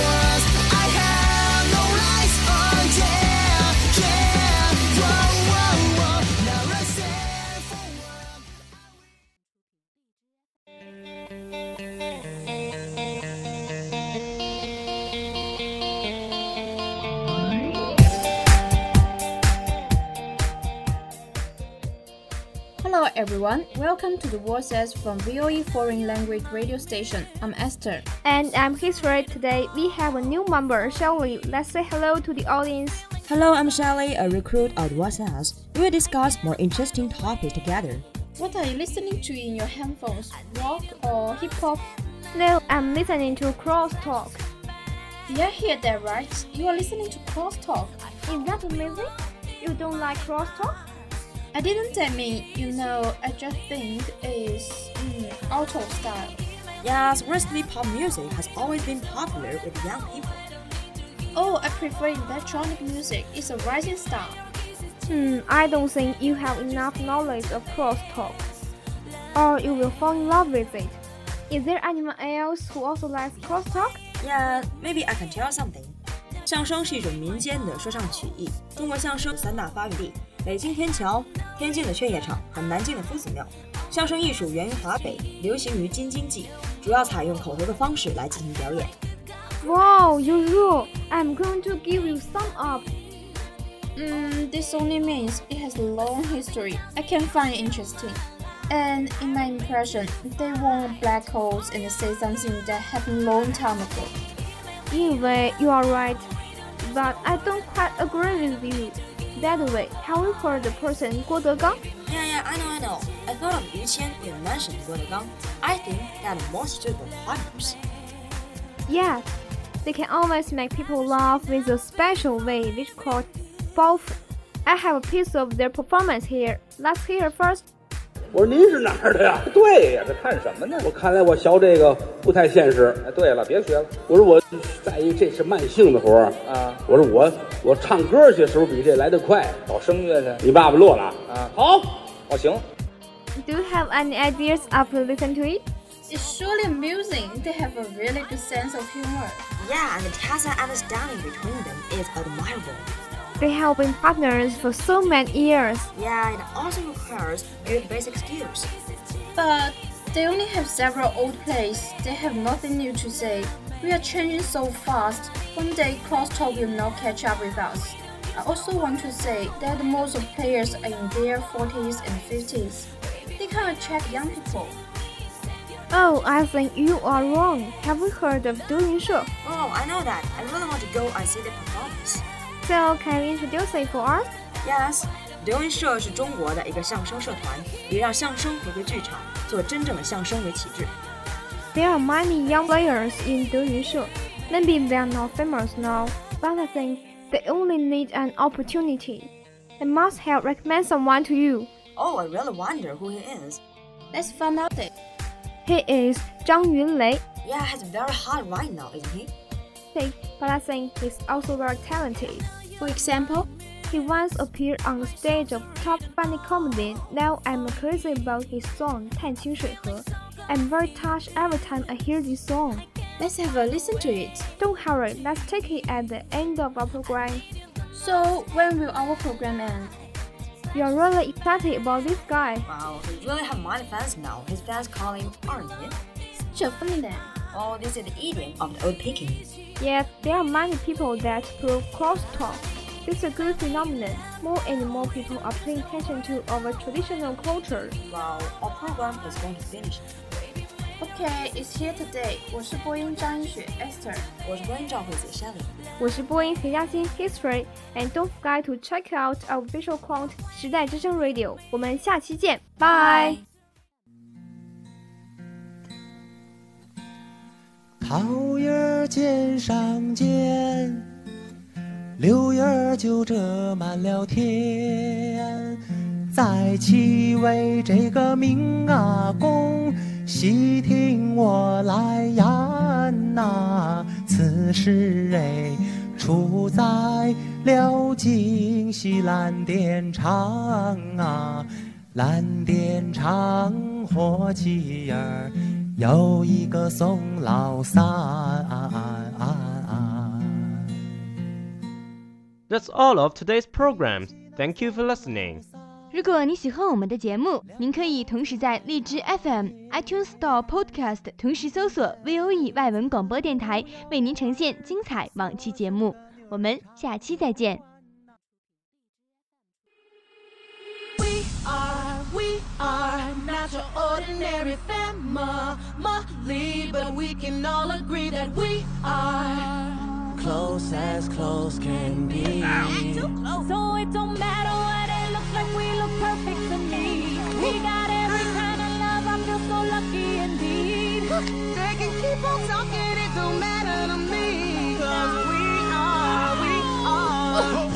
trust Hello everyone, welcome to the Voices from VOE Foreign Language Radio Station. I'm Esther. And I'm History. Today we have a new member, Shelly. Let's say hello to the audience. Hello, I'm Shelly, a recruit at WhatsApp. We will discuss more interesting topics together. What are you listening to in your headphones? Rock or hip hop? No, I'm listening to Crosstalk. Did I hear that right? You are listening to Crosstalk. Is that amazing? You don't like Crosstalk? I didn't admit, you know, I just think it's mm, out of style. Yes, recently pop music has always been popular with young people. Oh, I prefer electronic music. It's a rising star. Hmm, I don't think you have enough knowledge of Crosstalk. Or you will fall in love with it. Is there anyone else who also likes Crosstalk? Yeah, maybe I can tell something. 相声是一种民间的说唱曲艺。中国相声有三大发源地： 北京天桥、天津的劝业场和南京的夫子庙。相声艺术源于华北，流行于京津冀，主要采用口头的方式来进行表演。 Wow, you rule! I'm going to give you some up. Mm, this only means it has a long history. I can find it interesting. And in my impression, they want black holes and say something that happened long time ago. In a way, you are right. But I don't quite agree with you. By the way, have you heard the person Guo Degang? Yeah, yeah, I know, I know. I thought of Yu Qian you mentioned Guo Degang. I think that most suitable partners. Yes, they can always make people laugh with a special way which called both. I have a piece of their performance here. Let's hear first. 我说您是哪儿的呀？对呀，这看什么呢？我看来我学这个不太现实。哎，对了，别学了。我说我在意这是慢性的活儿啊。我说我我唱歌去时候比这来得快，搞声乐去。你爸爸乐了啊？好，哦行。Do you have any ideas after listening to it? It's surely amusing. They have a really good sense of humor. Yeah, and the tacit understanding between them is admirable. They have been partners for so many years. Yeah, it also requires good basic skills. But they only have several old plays. They have nothing new to say. We are changing so fast. One day crosstalk will not catch up with us. I also want to say that most of players are in their 40s and 50s. They can't attract young people. Oh, I think you are wrong. Have you heard of Deyunshe? Oh, I know that. I really want to go and see the performance. So can you introduce it for us? Yes，德云社是中国的一个相声社团，也让相声回归剧场，做真正的相声为旗帜。There are many young players in Deyun Maybe they are not famous now, but I think they only need an opportunity. I must help recommend someone to you. Oh, I really wonder who he is. Let's find out it. He is Zhang Yunlei. Yeah, he's very hard right now, isn't he? But I think he's also very talented. For example, He once appeared on the stage of top funny comedy. Now I'm crazy about his song 探清水河. I'm very touched every time I hear this song. let's have a listen to it. Don't hurry, let's take it at the end of our program. So, when will our program end? We are really excited about this guy. Wow, he really have many fans now. His fans call him Arnie. Such a funny name. Oh, this is the idiom of the old Peking. Yes, there are many people that through crosstalk. It's a good phenomenon. More and more people are paying attention to our traditional culture. Wow, our program is going to finish. Okay, it's here today. 我是播音张依雪 Esther。我是播音赵惠梓 History, History。And don't forget to check out our visual account 时代之声 Radio。我们下期见，拜。桃叶儿尖上尖，柳叶儿就遮满了天。在其位这个明阿公，细听我来言呐。此事哎，出在了京西蓝靛厂啊，蓝靛厂火器儿。有一个宋老三。That's all of today's programs. Thank you for listening. 如果你喜欢我们的节目，您可以同时在荔枝 FM、iTunes Store Podcast 同时搜索 VOE 外文广播电台，为您呈现精彩往期节目。我们下期再见。Ordinary family, but we can all agree that we are close as close can be. So it don't matter what it looks like, we look perfect to me. We got every kind of love, I feel so lucky indeed. They can keep on talking, it don't matter to me. Cause we are, we are.